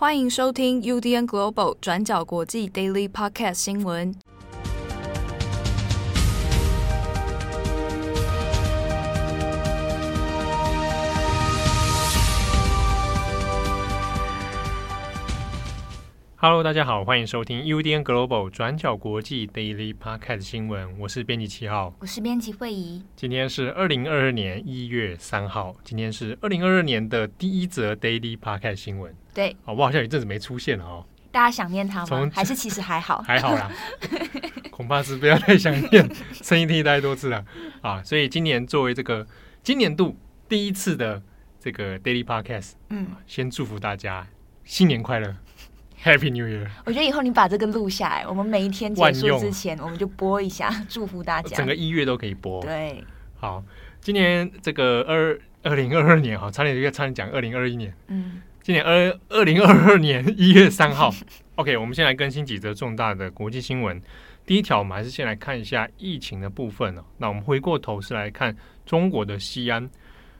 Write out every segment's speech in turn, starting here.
欢迎收听 UDN Global 转角国际 Daily Podcast 新闻。Hello，大家好，欢迎收听 UDN Global 转角国际 Daily Podcast 新闻。我是编辑七号，我是编辑惠仪。今天是二零二二年一月三号，今天是二零二二年的第一则 Daily Podcast 新闻。对，好，我好像有一阵子没出现了哦。大家想念他吗？还是其实还好？还好啦，恐怕是不要太想念，声音听太多次了啊。所以今年作为这个今年度第一次的这个 Daily Podcast，嗯，先祝福大家新年快乐。Happy New Year！我觉得以后你把这个录下来，我们每一天结束之前，我们就播一下，祝福大家。整个一月都可以播。对，好，今年这个二二零二二年哈，差点就差点讲二零二一年。嗯，今年二二零二二年 一月三号，OK，我们先来更新几则重大的国际新闻。第一条，我们还是先来看一下疫情的部分哦。那我们回过头是来看中国的西安。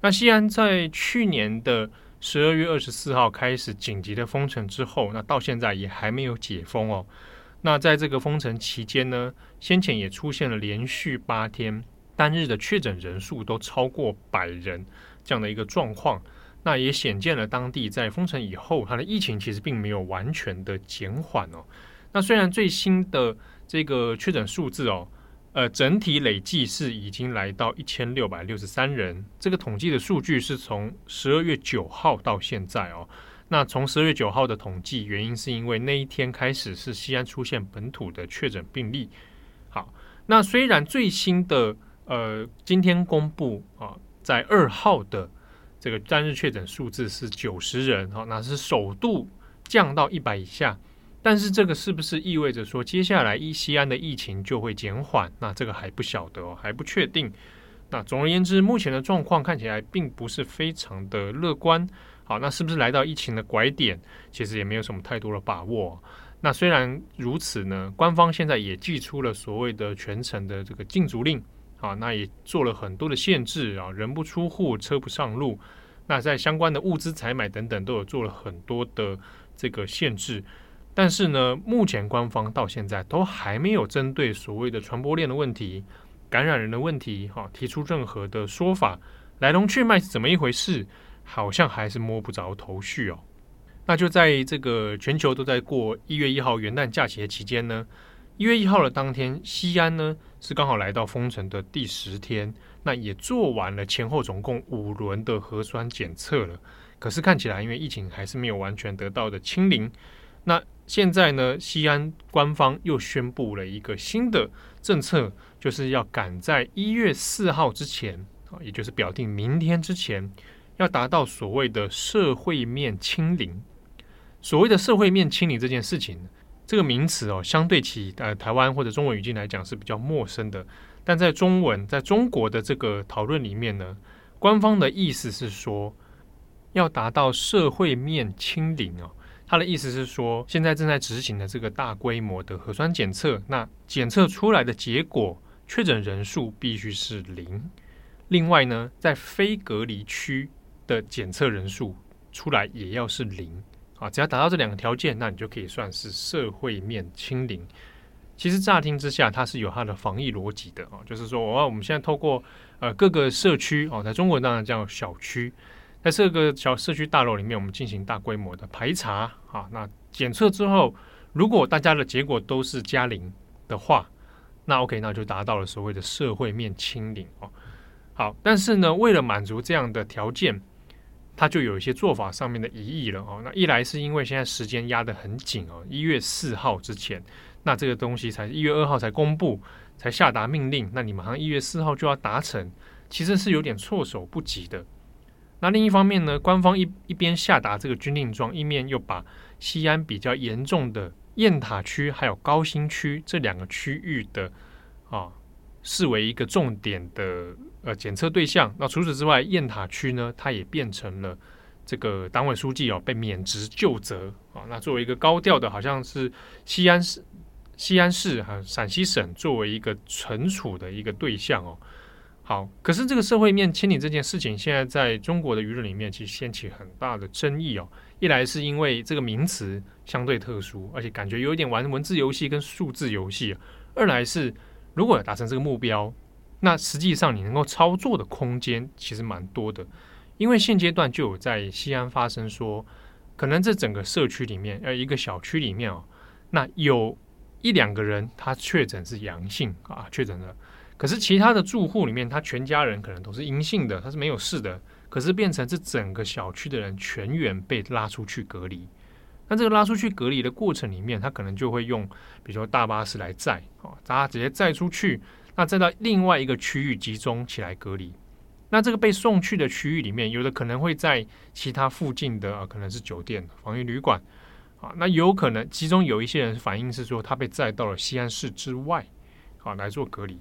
那西安在去年的。十二月二十四号开始紧急的封城之后，那到现在也还没有解封哦。那在这个封城期间呢，先前也出现了连续八天单日的确诊人数都超过百人这样的一个状况，那也显见了当地在封城以后，它的疫情其实并没有完全的减缓哦。那虽然最新的这个确诊数字哦。呃，整体累计是已经来到一千六百六十三人。这个统计的数据是从十二月九号到现在哦。那从十二月九号的统计，原因是因为那一天开始是西安出现本土的确诊病例。好，那虽然最新的呃今天公布啊，在二号的这个单日确诊数字是九十人，哈，那是首度降到一百以下。但是这个是不是意味着说，接下来一西安的疫情就会减缓？那这个还不晓得哦，还不确定。那总而言之，目前的状况看起来并不是非常的乐观。好，那是不是来到疫情的拐点？其实也没有什么太多的把握。那虽然如此呢，官方现在也祭出了所谓的全城的这个禁足令。啊，那也做了很多的限制啊，人不出户，车不上路。那在相关的物资采买等等，都有做了很多的这个限制。但是呢，目前官方到现在都还没有针对所谓的传播链的问题、感染人的问题，哈，提出任何的说法，来龙去脉是怎么一回事，好像还是摸不着头绪哦。那就在这个全球都在过一月一号元旦假期的期间呢，一月一号的当天，西安呢是刚好来到封城的第十天，那也做完了前后总共五轮的核酸检测了。可是看起来，因为疫情还是没有完全得到的清零，那。现在呢，西安官方又宣布了一个新的政策，就是要赶在一月四号之前啊，也就是表定明天之前，要达到所谓的社会面清零。所谓的社会面清零这件事情，这个名词哦，相对起呃台湾或者中文语境来讲是比较陌生的，但在中文在中国的这个讨论里面呢，官方的意思是说，要达到社会面清零哦。他的意思是说，现在正在执行的这个大规模的核酸检测，那检测出来的结果，确诊人数必须是零。另外呢，在非隔离区的检测人数出来 也要是零。啊，只要达到这两个条件，那你就可以算是社会面清零。其实乍听之下，它是有它的防疫逻辑的啊，就是说，哦，我们现在透过呃各个社区哦，在中国当然叫小区。在这个小社区大楼里面，我们进行大规模的排查啊。那检测之后，如果大家的结果都是加零的话，那 OK，那就达到了所谓的社会面清零哦。好，但是呢，为了满足这样的条件，它就有一些做法上面的疑义了哦。那一来是因为现在时间压得很紧哦，一月四号之前，那这个东西才一月二号才公布，才下达命令，那你马上一月四号就要达成，其实是有点措手不及的。那另一方面呢，官方一一边下达这个军令状，一面又把西安比较严重的雁塔区还有高新区这两个区域的啊视为一个重点的呃检测对象。那除此之外，雁塔区呢，它也变成了这个党委书记哦被免职就责啊。那作为一个高调的，好像是西安市、西安市和陕西省作为一个惩处的一个对象哦。好，可是这个社会面清理这件事情，现在在中国的舆论里面其实掀起很大的争议哦。一来是因为这个名词相对特殊，而且感觉有一点玩文字游戏跟数字游戏；二来是如果达成这个目标，那实际上你能够操作的空间其实蛮多的。因为现阶段就有在西安发生说，可能这整个社区里面，呃，一个小区里面哦，那有一两个人他确诊是阳性啊，确诊了。可是其他的住户里面，他全家人可能都是阴性的，他是没有事的。可是变成这整个小区的人全员被拉出去隔离。那这个拉出去隔离的过程里面，他可能就会用，比如说大巴士来载，哦，大家直接载出去，那再到另外一个区域集中起来隔离。那这个被送去的区域里面，有的可能会在其他附近的，啊，可能是酒店、防疫旅馆，啊，那有可能其中有一些人反映是说，他被载到了西安市之外，啊，来做隔离。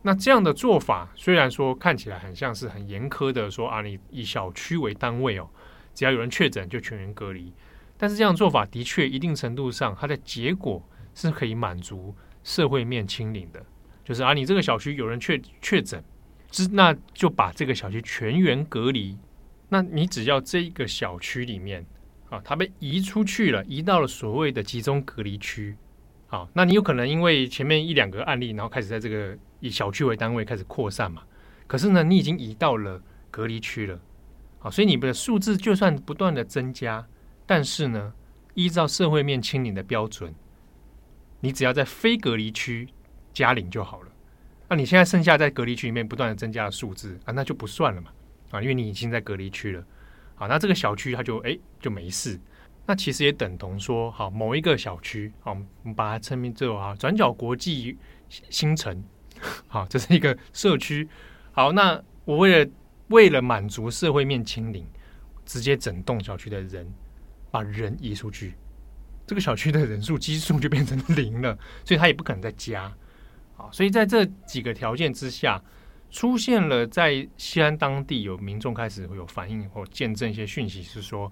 那这样的做法虽然说看起来很像是很严苛的说啊，你以小区为单位哦，只要有人确诊就全员隔离。但是这样做法的确一定程度上，它的结果是可以满足社会面清零的，就是啊，你这个小区有人确确诊，之那就把这个小区全员隔离。那你只要这个小区里面啊，它被移出去了，移到了所谓的集中隔离区。啊，那你有可能因为前面一两个案例，然后开始在这个以小区为单位开始扩散嘛？可是呢，你已经移到了隔离区了，啊，所以你的数字就算不断的增加，但是呢，依照社会面清零的标准，你只要在非隔离区加零就好了。那你现在剩下在隔离区里面不断的增加的数字啊，那就不算了嘛，啊，因为你已经在隔离区了，好，那这个小区它就哎就没事。那其实也等同说，好，某一个小区，好，我们把它称名之后啊，转角国际新城，好，这是一个社区。好，那我为了为了满足社会面清零，直接整栋小区的人把人移出去，这个小区的人数基数就变成零了，所以他也不可能再加。所以在这几个条件之下，出现了在西安当地有民众开始会有反应或见证一些讯息，是说。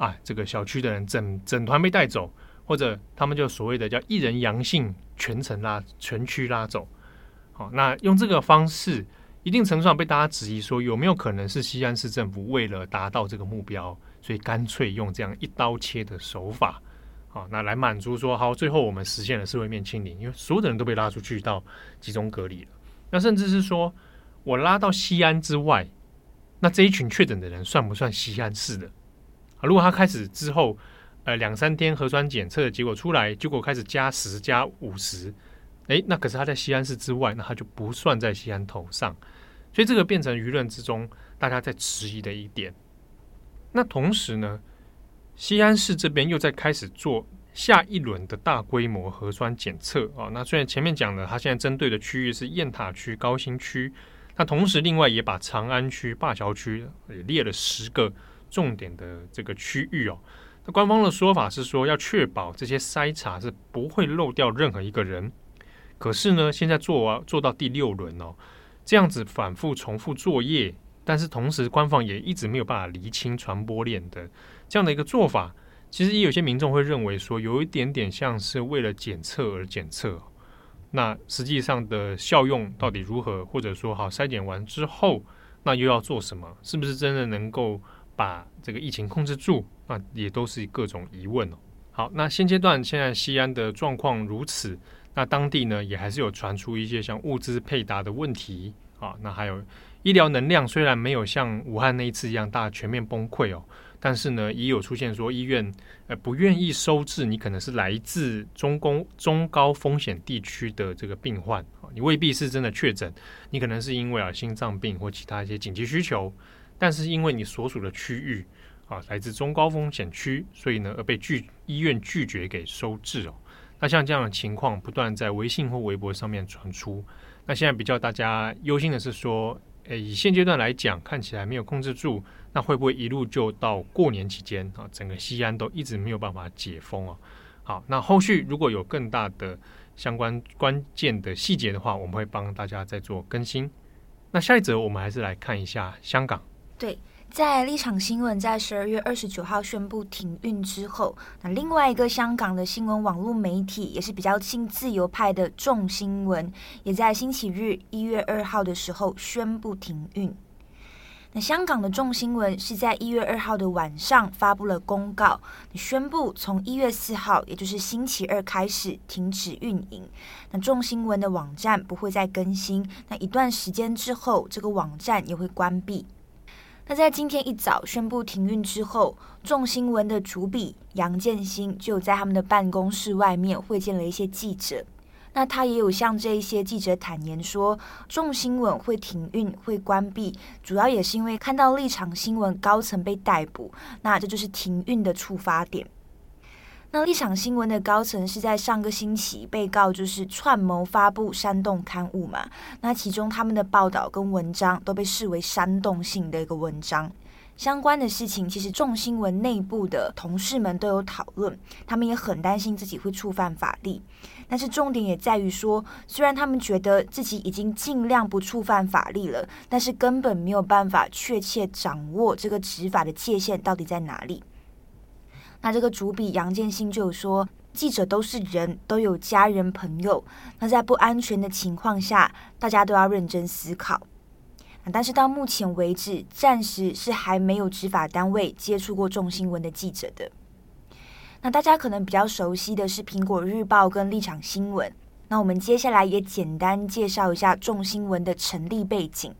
啊，这个小区的人整整团被带走，或者他们就所谓的叫一人阳性，全程拉全区拉走。好，那用这个方式，一定程度上被大家质疑说，有没有可能是西安市政府为了达到这个目标，所以干脆用这样一刀切的手法，好，那来满足说，好，最后我们实现了社会面清零，因为所有的人都被拉出去到集中隔离了。那甚至是说我拉到西安之外，那这一群确诊的人算不算西安市的？啊，如果他开始之后，呃，两三天核酸检测的结果出来，结果开始加十加五十，诶，那可是他在西安市之外，那他就不算在西安头上，所以这个变成舆论之中大家在质疑的一点。那同时呢，西安市这边又在开始做下一轮的大规模核酸检测啊。那虽然前面讲的，他现在针对的区域是雁塔区、高新区，那同时另外也把长安区、灞桥区也列了十个。重点的这个区域哦，那官方的说法是说要确保这些筛查是不会漏掉任何一个人。可是呢，现在做完做到第六轮哦，这样子反复重复作业，但是同时官方也一直没有办法厘清传播链的这样的一个做法，其实也有些民众会认为说，有一点点像是为了检测而检测。那实际上的效用到底如何？或者说，好，筛检完之后，那又要做什么？是不是真的能够？把这个疫情控制住，那也都是各种疑问哦。好，那现阶段现在西安的状况如此，那当地呢也还是有传出一些像物资配达的问题啊。那还有医疗能量虽然没有像武汉那一次一样大全面崩溃哦，但是呢也有出现说医院呃不愿意收治你可能是来自中公中高风险地区的这个病患啊，你未必是真的确诊，你可能是因为啊心脏病或其他一些紧急需求。但是因为你所属的区域啊，来自中高风险区，所以呢而被拒医院拒绝给收治哦。那像这样的情况不断在微信或微博上面传出。那现在比较大家忧心的是说，诶，以现阶段来讲，看起来没有控制住，那会不会一路就到过年期间啊，整个西安都一直没有办法解封哦？好，那后续如果有更大的相关关键的细节的话，我们会帮大家再做更新。那下一则我们还是来看一下香港。对，在立场新闻在十二月二十九号宣布停运之后，那另外一个香港的新闻网络媒体也是比较亲自由派的众新闻，也在星期日一月二号的时候宣布停运。那香港的众新闻是在一月二号的晚上发布了公告，宣布从一月四号，也就是星期二开始停止运营。那众新闻的网站不会再更新，那一段时间之后，这个网站也会关闭。那在今天一早宣布停运之后，众新闻的主笔杨建新就在他们的办公室外面会见了一些记者。那他也有向这一些记者坦言说，众新闻会停运、会关闭，主要也是因为看到立场新闻高层被逮捕，那这就是停运的触发点。那立场新闻的高层是在上个星期被告就是串谋发布煽动刊物嘛，那其中他们的报道跟文章都被视为煽动性的一个文章。相关的事情，其实众新闻内部的同事们都有讨论，他们也很担心自己会触犯法律。但是重点也在于说，虽然他们觉得自己已经尽量不触犯法律了，但是根本没有办法确切掌握这个执法的界限到底在哪里。那这个主笔杨建新就有说，记者都是人，都有家人朋友，那在不安全的情况下，大家都要认真思考。但是到目前为止，暂时是还没有执法单位接触过众新闻的记者的。那大家可能比较熟悉的是《苹果日报》跟立场新闻。那我们接下来也简单介绍一下众新闻的成立背景。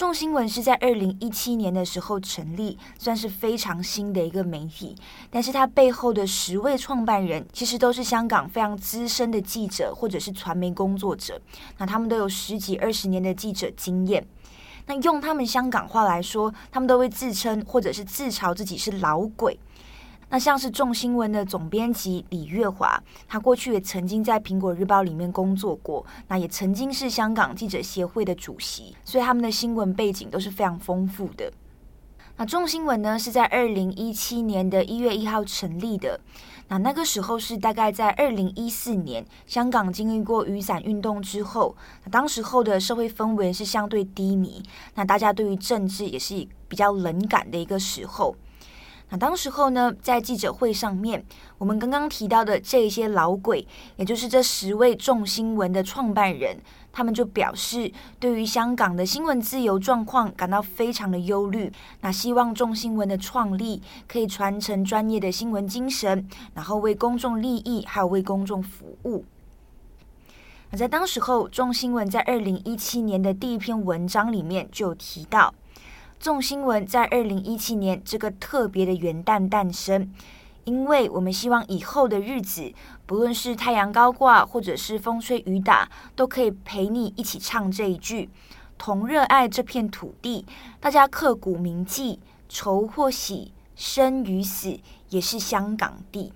众新闻是在二零一七年的时候成立，算是非常新的一个媒体。但是它背后的十位创办人，其实都是香港非常资深的记者或者是传媒工作者。那他们都有十几二十年的记者经验。那用他们香港话来说，他们都会自称或者是自嘲自己是老鬼。那像是众新闻的总编辑李月华，他过去也曾经在苹果日报里面工作过，那也曾经是香港记者协会的主席，所以他们的新闻背景都是非常丰富的。那众新闻呢，是在二零一七年的一月一号成立的。那那个时候是大概在二零一四年，香港经历过雨伞运动之后，那当时候的社会氛围是相对低迷，那大家对于政治也是比较冷感的一个时候。那当时候呢，在记者会上面，我们刚刚提到的这些老鬼，也就是这十位众新闻的创办人，他们就表示，对于香港的新闻自由状况感到非常的忧虑。那希望众新闻的创立可以传承专业的新闻精神，然后为公众利益还有为公众服务。那在当时候，众新闻在二零一七年的第一篇文章里面就有提到。众新闻在二零一七年这个特别的元旦诞生，因为我们希望以后的日子，不论是太阳高挂或者是风吹雨打，都可以陪你一起唱这一句，同热爱这片土地，大家刻骨铭记，愁或喜，生与死，也是香港地。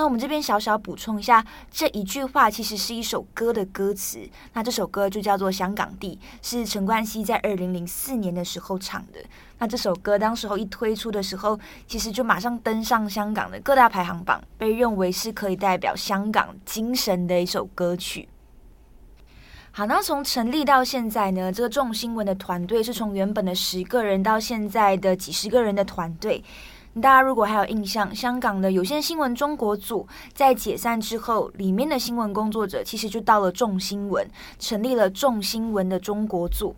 那我们这边小小补充一下，这一句话其实是一首歌的歌词。那这首歌就叫做《香港地》，是陈冠希在二零零四年的时候唱的。那这首歌当时候一推出的时候，其实就马上登上香港的各大排行榜，被认为是可以代表香港精神的一首歌曲。好，那从成立到现在呢，这个众新闻的团队是从原本的十个人到现在的几十个人的团队。大家如果还有印象，香港的有线新闻中国组在解散之后，里面的新闻工作者其实就到了众新闻，成立了众新闻的中国组。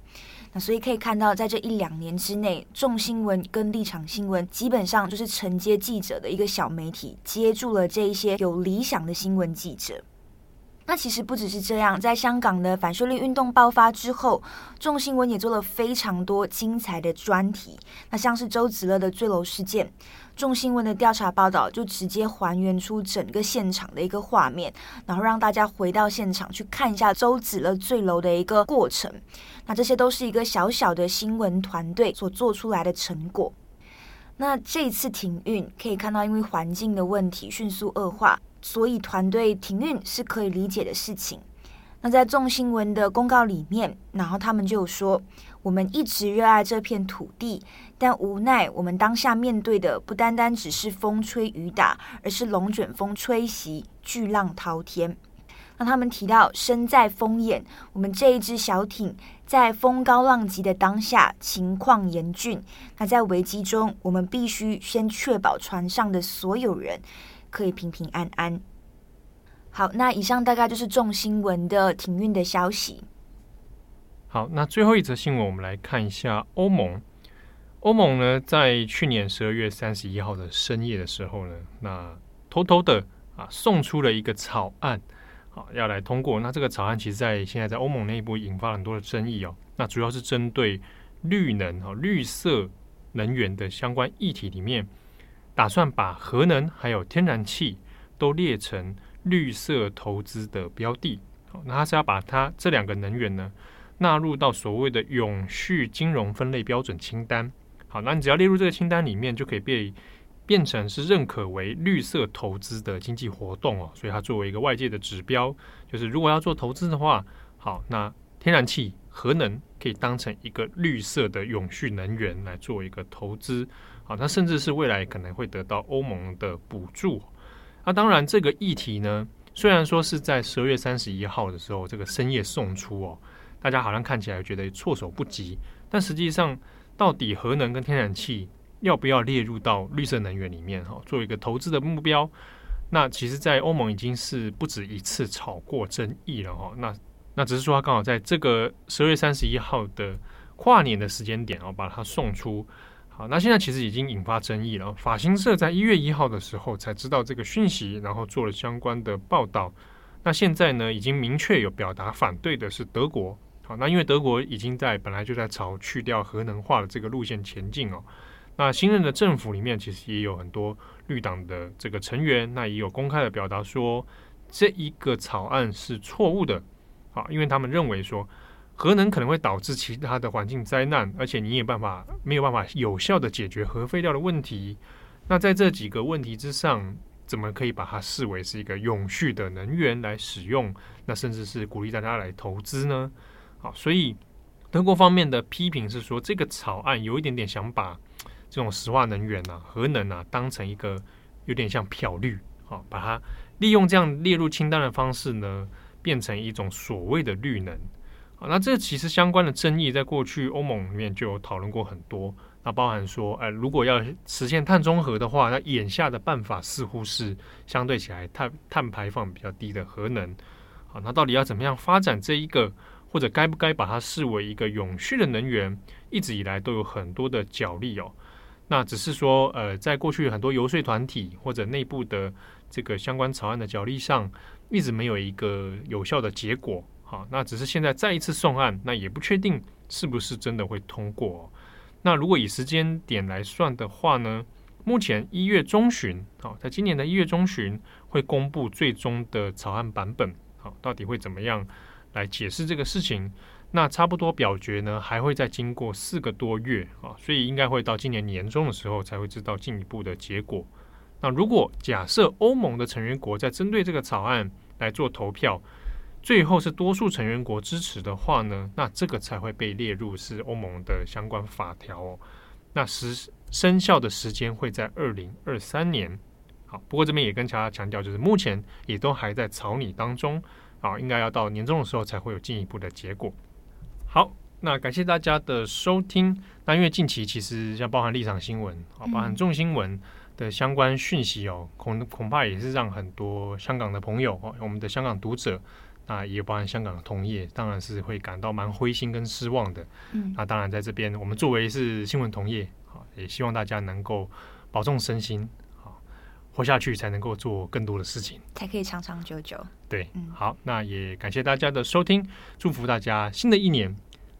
那所以可以看到，在这一两年之内，众新闻跟立场新闻基本上就是承接记者的一个小媒体，接住了这一些有理想的新闻记者。那其实不只是这样，在香港的反修例运动爆发之后，众新闻也做了非常多精彩的专题。那像是周子乐的坠楼事件，众新闻的调查报道就直接还原出整个现场的一个画面，然后让大家回到现场去看一下周子乐坠楼的一个过程。那这些都是一个小小的新闻团队所做出来的成果。那这一次停运，可以看到因为环境的问题迅速恶化。所以团队停运是可以理解的事情。那在众新闻的公告里面，然后他们就说：“我们一直热爱这片土地，但无奈我们当下面对的不单单只是风吹雨打，而是龙卷风吹袭、巨浪滔天。”那他们提到，身在风眼，我们这一只小艇在风高浪急的当下，情况严峻。那在危机中，我们必须先确保船上的所有人。可以平平安安。好，那以上大概就是重新闻的停运的消息。好，那最后一则新闻，我们来看一下欧盟。欧盟呢，在去年十二月三十一号的深夜的时候呢，那偷偷的啊送出了一个草案，啊要来通过。那这个草案其实，在现在在欧盟内部引发很多的争议哦。那主要是针对绿能啊绿色能源的相关议题里面，打算把核能还有天然气都列成绿色投资的标的。好，那它是要把它这两个能源呢纳入到所谓的永续金融分类标准清单。好，那你只要列入这个清单里面，就可以被变成是认可为绿色投资的经济活动哦。所以它作为一个外界的指标，就是如果要做投资的话，好，那天然气、核能可以当成一个绿色的永续能源来做一个投资。好，那甚至是未来可能会得到欧盟的补助。那当然，这个议题呢，虽然说是在十二月三十一号的时候这个深夜送出哦，大家好像看起来觉得措手不及，但实际上到底核能跟天然气要不要列入到绿色能源里面哈，作为一个投资的目标？那其实，在欧盟已经是不止一次吵过争议了哈。那那只是说，他刚好在这个十二月三十一号的跨年的时间点哦，把它送出。好，那现在其实已经引发争议了。法新社在一月一号的时候才知道这个讯息，然后做了相关的报道。那现在呢，已经明确有表达反对的是德国。好，那因为德国已经在本来就在朝去掉核能化的这个路线前进哦。那新任的政府里面其实也有很多绿党的这个成员，那也有公开的表达说，这一个草案是错误的。好，因为他们认为说核能可能会导致其他的环境灾难，而且你也办法没有办法有效的解决核废料的问题。那在这几个问题之上，怎么可以把它视为是一个永续的能源来使用？那甚至是鼓励大家来投资呢？好，所以德国方面的批评是说，这个草案有一点点想把这种石化能源啊、核能啊当成一个有点像漂绿，好，把它利用这样列入清单的方式呢。变成一种所谓的绿能，啊，那这其实相关的争议在过去欧盟里面就有讨论过很多，那包含说，呃，如果要实现碳中和的话，那眼下的办法似乎是相对起来碳碳排放比较低的核能，啊，那到底要怎么样发展这一个，或者该不该把它视为一个永续的能源，一直以来都有很多的角力哦，那只是说，呃，在过去很多游说团体或者内部的这个相关草案的角力上。一直没有一个有效的结果，好，那只是现在再一次送案，那也不确定是不是真的会通过。那如果以时间点来算的话呢，目前一月中旬，好，在今年的一月中旬会公布最终的草案版本，好，到底会怎么样来解释这个事情？那差不多表决呢，还会再经过四个多月啊，所以应该会到今年年中的时候才会知道进一步的结果。那如果假设欧盟的成员国在针对这个草案，来做投票，最后是多数成员国支持的话呢，那这个才会被列入是欧盟的相关法条哦。那实生效的时间会在二零二三年。好，不过这边也跟大家强调，就是目前也都还在草拟当中啊，应该要到年终的时候才会有进一步的结果。好，那感谢大家的收听。那因为近期其实像包含立场新闻啊，包含重新闻。嗯的相关讯息哦，恐恐怕也是让很多香港的朋友哦，我们的香港读者，那也包含香港的同业，当然是会感到蛮灰心跟失望的。嗯，那当然在这边，我们作为是新闻同业，好，也希望大家能够保重身心，好，活下去才能够做更多的事情，才可以长长久久。对，嗯，好，那也感谢大家的收听，祝福大家新的一年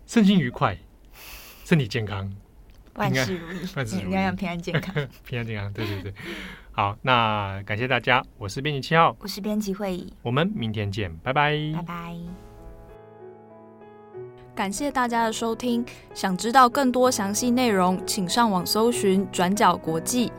身心愉快，身体健康。万事如意，万事如意，样样平安健康，平安健康，对对对。好，那感谢大家，我是编辑七号，我是编辑会议，我们明天见，拜拜，拜拜。感谢大家的收听，想知道更多详细内容，请上网搜寻转角国际。